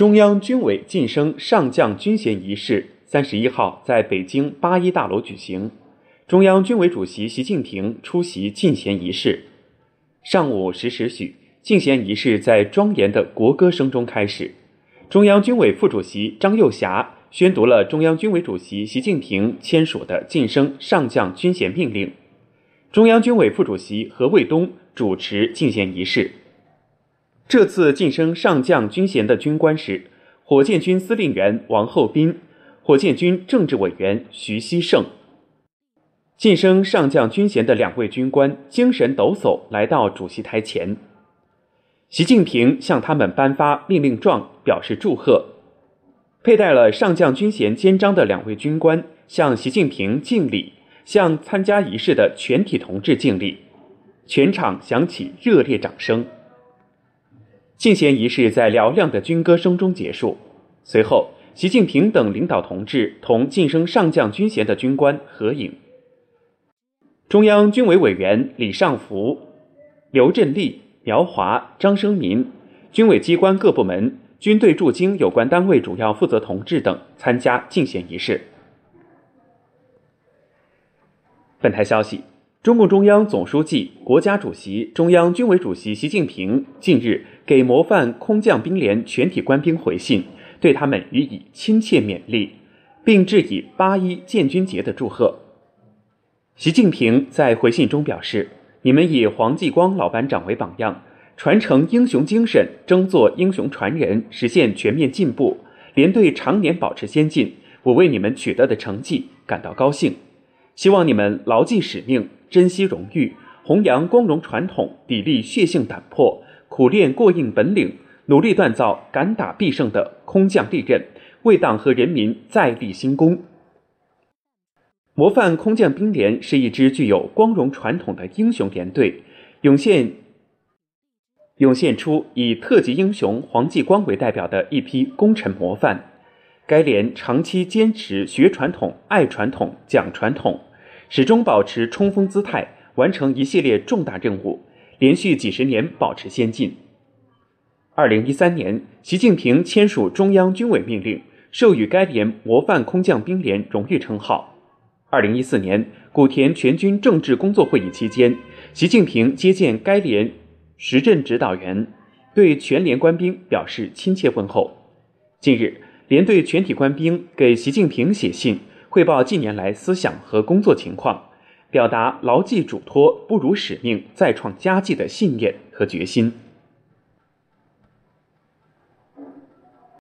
中央军委晋升上将军衔仪式三十一号在北京八一大楼举行，中央军委主席习近平出席进衔仪式。上午十时许，进衔仪式在庄严的国歌声中开始。中央军委副主席张又侠宣读了中央军委主席习近平签署的晋升上将军衔命令。中央军委副主席何卫东主持进衔仪式。这次晋升上将军衔的军官是火箭军司令员王厚斌、火箭军政治委员徐希胜。晋升上将军衔的两位军官精神抖擞来到主席台前，习近平向他们颁发命令状，表示祝贺。佩戴了上将军衔肩章的两位军官向习近平敬礼，向参加仪式的全体同志敬礼，全场响起热烈掌声。进衔仪式在嘹亮的军歌声中结束。随后，习近平等领导同志同晋升上将军衔的军官合影。中央军委委员李尚福、刘振立、苗华、张生民，军委机关各部门、军队驻京有关单位主要负责同志等参加进衔仪式。本台消息。中共中央总书记、国家主席、中央军委主席习近平近日给模范空降兵连全体官兵回信，对他们予以亲切勉励，并致以八一建军节的祝贺。习近平在回信中表示：“你们以黄继光老班长为榜样，传承英雄精神，争做英雄传人，实现全面进步，连队常年保持先进。我为你们取得的成绩感到高兴，希望你们牢记使命。”珍惜荣誉，弘扬光荣传统，砥砺血性胆魄，苦练过硬本领，努力锻造敢打必胜的空降利刃，为党和人民再立新功。模范空降兵连是一支具有光荣传统的英雄连队，涌现涌现出以特级英雄黄继光为代表的一批功臣模范。该连长期坚持学传统、爱传统、讲传统。始终保持冲锋姿态，完成一系列重大任务，连续几十年保持先进。二零一三年，习近平签署中央军委命令，授予该连模范空降兵连荣誉称号。二零一四年，古田全军政治工作会议期间，习近平接见该连时任指导员，对全连官兵表示亲切问候。近日，连队全体官兵给习近平写信。汇报近年来思想和工作情况，表达牢记嘱托、不辱使命、再创佳绩的信念和决心。